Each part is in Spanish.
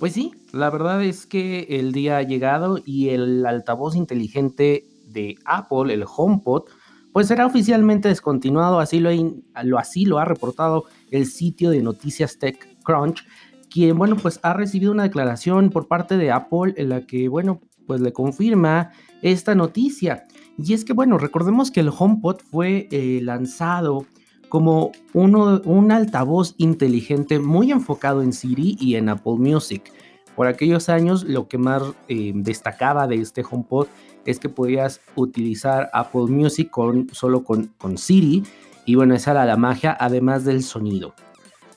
Pues sí, la verdad es que el día ha llegado y el altavoz inteligente de Apple, el HomePod, pues será oficialmente descontinuado, así lo, lo, ha reportado el sitio de noticias TechCrunch, quien, bueno, pues ha recibido una declaración por parte de Apple en la que, bueno, pues le confirma esta noticia. Y es que, bueno, recordemos que el HomePod fue eh, lanzado como uno, un altavoz inteligente muy enfocado en Siri y en Apple Music. Por aquellos años lo que más eh, destacaba de este HomePod es que podías utilizar Apple Music con, solo con, con Siri y bueno, esa era la magia además del sonido.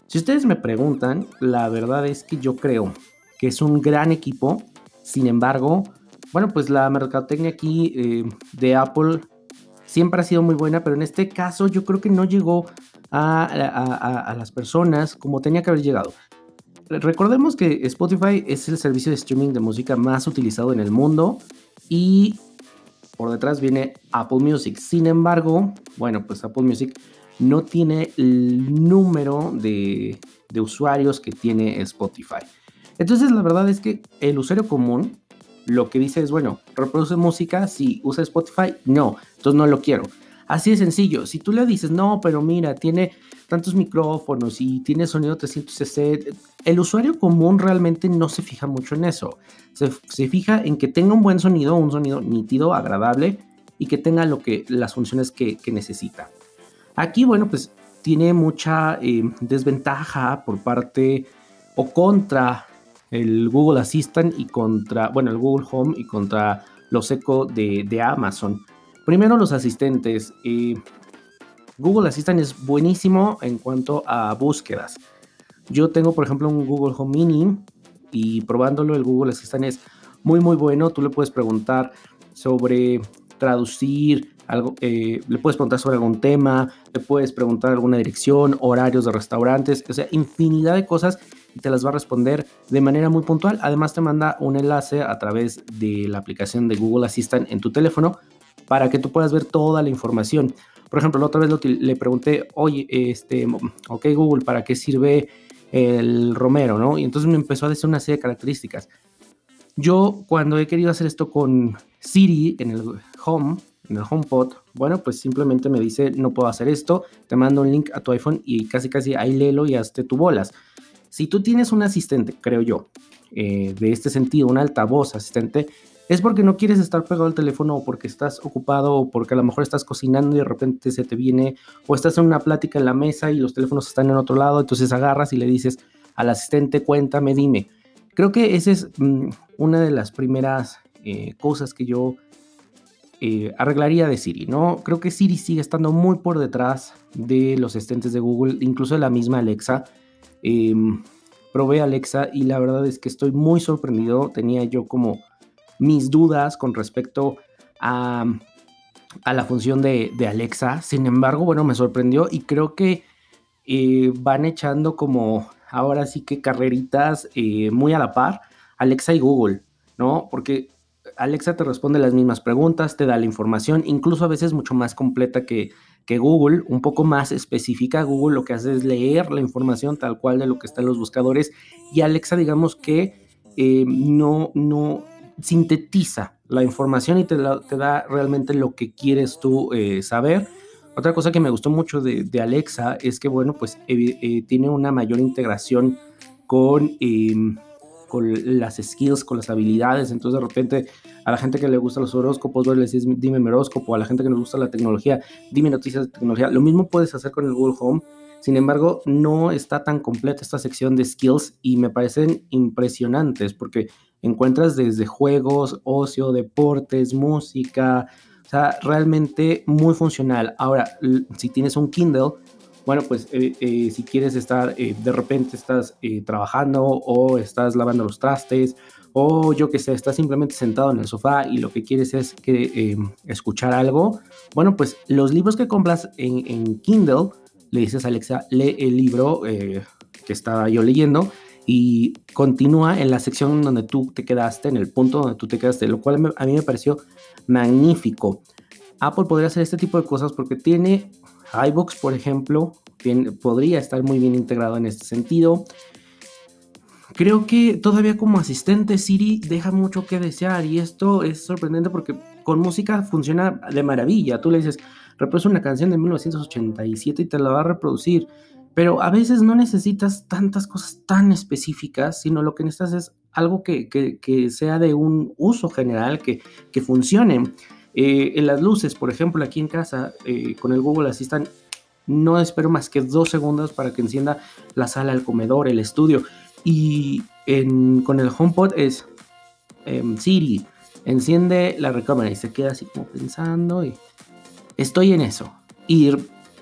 Si ustedes me preguntan, la verdad es que yo creo que es un gran equipo, sin embargo, bueno, pues la mercadotecnia aquí eh, de Apple siempre ha sido muy buena, pero en este caso yo creo que no llegó a, las personas como tenía que haber llegado. Recordemos que Spotify es el servicio de streaming de música más utilizado en el mundo y por detrás viene Apple Music. Sin embargo, bueno, pues Apple Music no tiene el número de, usuarios que tiene Spotify. Entonces la verdad es que el usuario común lo que dice es, bueno, reproduce música, si usa Spotify, no, entonces no lo quiero. Así de sencillo, si tú le dices, no, pero mira, tiene tantos micrófonos y tiene sonido 300cc, el usuario común realmente no se fija mucho en eso. Se, fija en que tenga un buen sonido, un sonido nítido, agradable y que tenga lo que, las funciones que, necesita. Aquí, bueno, pues tiene mucha eh, desventaja por parte o contra el Google Assistant y contra, bueno, el Google Home y contra los Echo de, Amazon. Primero los asistentes. Eh, Google Assistant es buenísimo en cuanto a búsquedas. Yo tengo, por ejemplo, un Google Home Mini y probándolo el Google Assistant es muy, muy bueno. Tú le puedes preguntar sobre traducir, algo, eh, le puedes preguntar sobre algún tema, le puedes preguntar alguna dirección, horarios de restaurantes, o sea, infinidad de cosas te las va a responder de manera muy puntual. Además te manda un enlace a través de la aplicación de Google Assistant en tu teléfono para que tú puedas ver toda la información. Por ejemplo, la otra vez le pregunté, oye, este, ok Google, ¿para qué sirve el romero? ¿no? Y entonces me empezó a decir una serie de características. Yo cuando he querido hacer esto con Siri en el Home, en el HomePod, bueno, pues simplemente me dice, no puedo hacer esto, te mando un link a tu iPhone y casi casi ahí léelo y hazte tu bolas. Si tú tienes un asistente, creo yo, eh, de este sentido, un altavoz asistente, es porque no quieres estar pegado al teléfono o porque estás ocupado o porque a lo mejor estás cocinando y de repente se te viene o estás en una plática en la mesa y los teléfonos están en otro lado, entonces agarras y le dices al asistente, cuéntame, dime. Creo que esa es mm, una de las primeras eh, cosas que yo eh, arreglaría de Siri, ¿no? Creo que Siri sigue estando muy por detrás de los asistentes de Google, incluso de la misma Alexa. Eh, probé Alexa y la verdad es que estoy muy sorprendido. Tenía yo como mis dudas con respecto a, a la función de, Alexa. Sin embargo, bueno, me sorprendió y creo que eh, van echando como ahora sí que carreritas eh, muy a la par Alexa y Google, ¿no? Porque Alexa te responde las mismas preguntas, te da la información, incluso a veces mucho más completa que, que Google, un poco más específica. Google lo que hace es leer la información tal cual de lo que está en los buscadores y Alexa digamos que eh, no, no sintetiza la información y te, da realmente lo que quieres tú eh, saber. Otra cosa que me gustó mucho de, Alexa es que, bueno, pues eh, tiene una mayor integración con em, con las skills, con las habilidades. Entonces, de repente, a la gente que le gusta los horóscopos, le decís, dime mi horóscopo. A la gente que nos gusta la tecnología, dime noticias de tecnología. Lo mismo puedes hacer con el Google Home. Sin embargo, no está tan completa esta sección de skills y me parecen impresionantes porque encuentras desde juegos, ocio, deportes, música, o sea, realmente muy funcional. Ahora, si tienes un Kindle, bueno, pues eh, eh, si quieres estar, eh, de repente estás trabajando o estás lavando los trastes o yo que sé, estás simplemente sentado en el sofá y lo que quieres es que, escuchar algo, bueno, pues los libros que compras en, Kindle, le dices a Alexa, lee el libro que estaba yo leyendo y continúa en la sección donde tú te quedaste, en el punto donde tú te quedaste, lo cual a mí me pareció magnífico. Apple podría hacer este tipo de cosas porque tiene iBox, por ejemplo, podría estar muy bien integrado en este sentido. creo que todavía como asistente Siri deja mucho que desear y esto es sorprendente porque con música funciona de maravilla. Tú le dices, reproduce una canción de 1987 y te la va a reproducir. Pero a veces no necesitas tantas cosas tan específicas, sino lo que necesitas es algo que, sea de un uso general, que, que funcione. Eh, en las luces, por ejemplo, aquí en casa, eh, con el Google Assistant, no espero más que dos segundos para que encienda la sala, el comedor, el estudio. Y con el HomePod es em, Siri, enciende la recámara y se queda así como pensando y estoy en eso. Y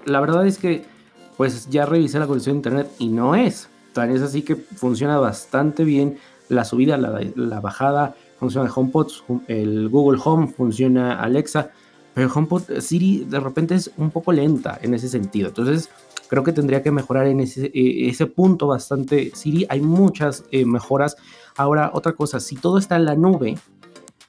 la verdad es que pues ya revisé la conexión de internet y no es. Tan es así que funciona bastante bien la subida, la, bajada, funciona el HomePod, el Google Home, funciona Alexa, pero el HomePod Siri de repente es un poco lenta en ese sentido. Entonces creo que tendría que mejorar en ese, ese punto bastante Siri. Hay muchas eh, mejoras. Ahora, otra cosa, si todo está en la nube,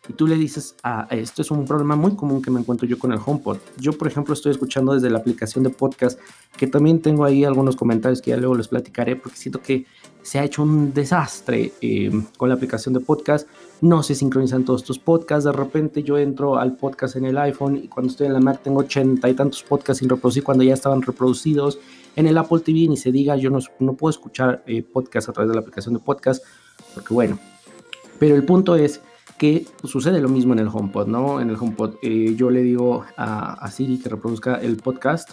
y tú le dices, ah, esto es un problema muy común que me encuentro yo con el HomePod. Yo, por ejemplo, estoy escuchando desde la aplicación de podcast, que también tengo ahí algunos comentarios que ya luego les platicaré, porque siento que se ha hecho un desastre em, con la aplicación de podcast. No se sincronizan todos tus podcasts. De repente yo entro al podcast en el iPhone y cuando estoy en la Mac tengo ochenta y tantos podcasts sin reproducir cuando ya estaban reproducidos. En el Apple TV ni se diga, yo no, no puedo escuchar eh, podcast a través de la aplicación de podcast, porque bueno. Pero el punto es que sucede lo mismo en el HomePod, ¿no? En el HomePod eh, yo le digo a, Siri que reproduzca el podcast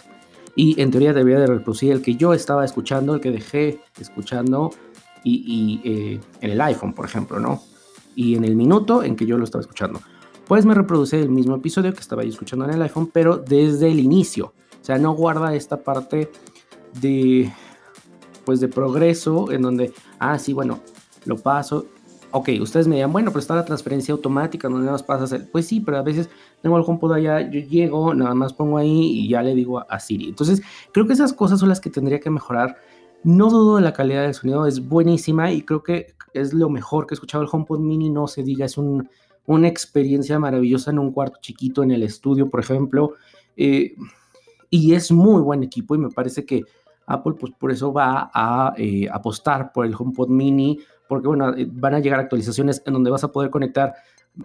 y en teoría debería de reproducir el que yo estaba escuchando, el que dejé escuchando y, eh, en el iPhone, por ejemplo, ¿no? Y en el minuto en que yo lo estaba escuchando. Pues me reproduce el mismo episodio que estaba yo escuchando en el iPhone, pero desde el inicio. O sea, no guarda esta parte de, pues de progreso en donde, ah, sí, bueno, lo paso ok, ustedes me dirán, bueno, pero está la transferencia automática, donde nada más pasas el. Pues sí, pero a veces tengo el HomePod allá, yo llego, nada más pongo ahí y ya le digo a Siri. Entonces, creo que esas cosas son las que tendría que mejorar. No dudo de la calidad del sonido, es buenísima y creo que es lo mejor que he escuchado el HomePod Mini, no se diga, es una experiencia maravillosa en un cuarto chiquito, en el estudio, por ejemplo. Eh, y es muy buen equipo y me parece que Apple pues por eso va a eh, apostar por el HomePod Mini porque bueno, eh, van a llegar actualizaciones en donde vas a poder conectar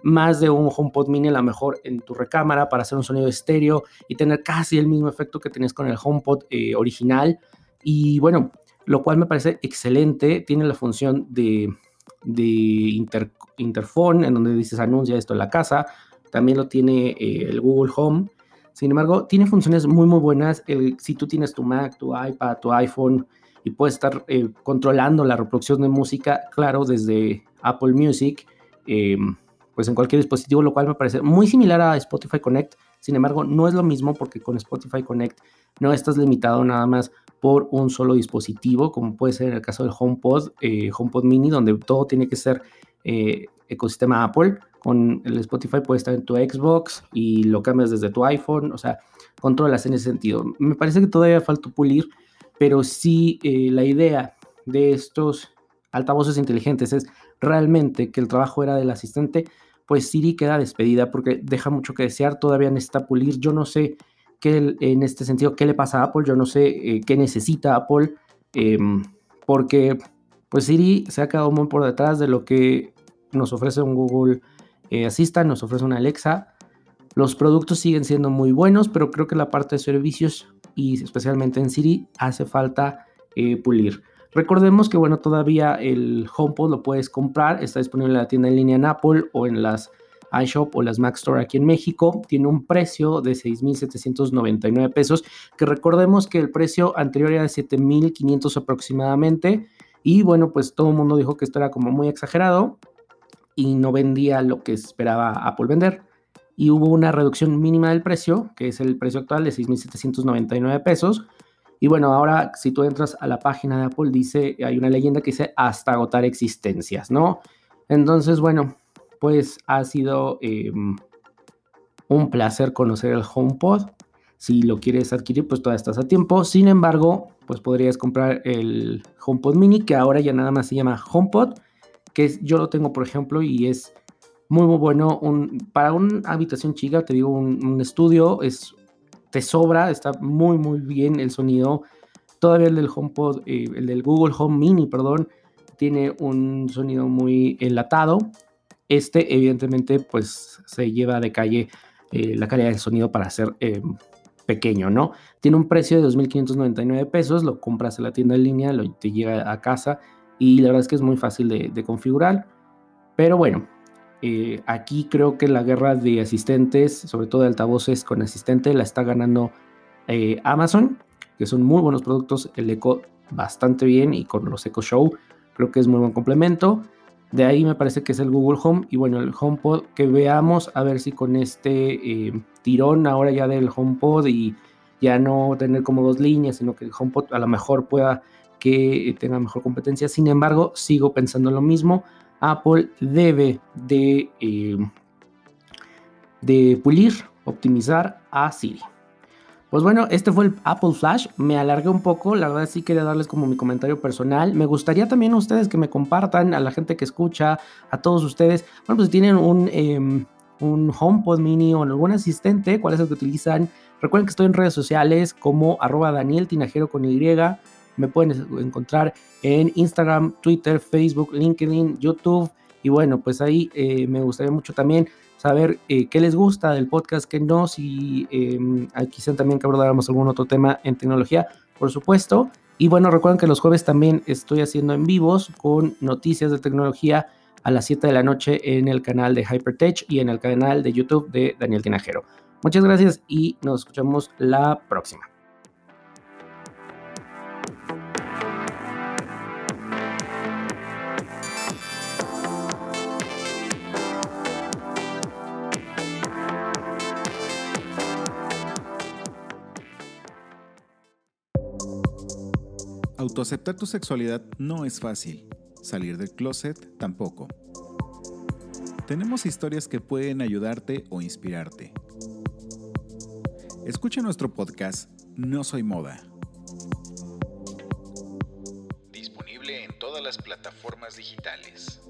más de un HomePod mini a lo mejor en tu recámara para hacer un sonido estéreo y tener casi el mismo efecto que tenías con el HomePod eh, original. Y bueno, lo cual me parece excelente. Tiene la función de, de interphone en donde dices anuncia esto en la casa. También lo tiene eh, el Google Home. Sin embargo, tiene funciones muy muy buenas. si tú tienes tu Mac, tu iPad, tu iPhone, y puedes estar eh, controlando la reproducción de música, claro, desde Apple Music, em, pues en cualquier dispositivo, lo cual me parece muy similar a Spotify Connect. Sin embargo, no es lo mismo porque con Spotify Connect no estás limitado nada más por un solo dispositivo, como puede ser en el caso del HomePod, eh, HomePod Mini, donde todo tiene que ser eh, ecosistema Apple. Con el Spotify puede estar en tu Xbox y lo cambias desde tu iPhone, o sea, controlas en ese sentido. Me parece que todavía falta pulir pero sí eh, la idea de estos altavoces inteligentes es realmente que el trabajo era del asistente, pues Siri queda despedida porque deja mucho que desear, todavía necesita pulir. Yo no sé qué en este sentido qué le pasa a Apple, yo no sé eh, qué necesita Apple, em, porque pues Siri se ha quedado muy por detrás de lo que nos ofrece un Google eh, Assistant, nos ofrece una Alexa. Los productos siguen siendo muy buenos, pero creo que la parte de servicios y especialmente en Siri hace falta eh, pulir. Recordemos que bueno, todavía el HomePod lo puedes comprar, está disponible en la tienda en línea en Apple o en las iShop o las Mac Store aquí en México. Tiene un precio de 6.799 pesos, que recordemos que el precio anterior era de 7.500 aproximadamente. Y bueno, pues todo el mundo dijo que esto era como muy exagerado y no vendía lo que esperaba Apple vender y hubo una reducción mínima del precio, que es el precio actual de 6.799 pesos. Y bueno, ahora si tú entras a la página de Apple, dice, hay una leyenda que dice hasta agotar existencias, ¿no? Entonces, bueno, pues ha sido em, un placer conocer el HomePod. Si lo quieres adquirir, pues todavía estás a tiempo. Sin embargo, pues podrías comprar el HomePod Mini, que ahora ya nada más se llama HomePod, que yo lo tengo, por ejemplo, y es muy, muy bueno. Un, para una habitación chica, te digo, un, estudio, es, te sobra, está muy, muy bien el sonido. Todavía el del HomePod, eh, el del Google Home Mini, perdón, tiene un sonido muy enlatado. Este, evidentemente, pues se lleva de calle eh, la calidad del sonido para ser eh, pequeño, ¿no? Tiene un precio de 2.599 pesos, lo compras en la tienda en línea, lo, te llega a casa y la verdad es que es muy fácil de, configurar. Pero bueno, eh, aquí creo que la guerra de asistentes, sobre todo de altavoces con asistente, la está ganando Amazon, que son muy buenos productos. El Echo bastante bien y con los Echo Show creo que es muy buen complemento. De ahí me parece que es el Google Home y bueno, el HomePod que veamos a ver si con este eh, tirón ahora ya del HomePod y ya no tener como dos líneas, sino que el HomePod a lo mejor pueda que tenga mejor competencia. Sin embargo, sigo pensando lo mismo. Apple debe de, eh, de pulir, optimizar a Siri. Pues bueno, este fue el Apple Flash. Me alargué un poco, la verdad sí quería darles como mi comentario personal. Me gustaría también a ustedes que me compartan, a la gente que escucha, a todos ustedes. Bueno, pues si tienen un, eh, un HomePod mini o algún asistente, cuál es el que utilizan. Recuerden que estoy en redes sociales como arroba Daniel Tinajero con Y. Me pueden encontrar en Instagram, Twitter, Facebook, LinkedIn, YouTube. Y bueno, pues ahí eh, me gustaría mucho también saber eh, qué les gusta del podcast, qué no, si eh, quizá también que abordáramos algún otro tema en tecnología, por supuesto. Y bueno, recuerden que los jueves también estoy haciendo en vivos con noticias de tecnología a las 7 de la noche en el canal de Hypertech y en el canal de YouTube de Daniel Tinajero. Muchas gracias y nos escuchamos la próxima. Autoaceptar tu sexualidad no es fácil, salir del closet tampoco. Tenemos historias que pueden ayudarte o inspirarte. Escucha nuestro podcast No Soy Moda. Disponible en todas las plataformas digitales.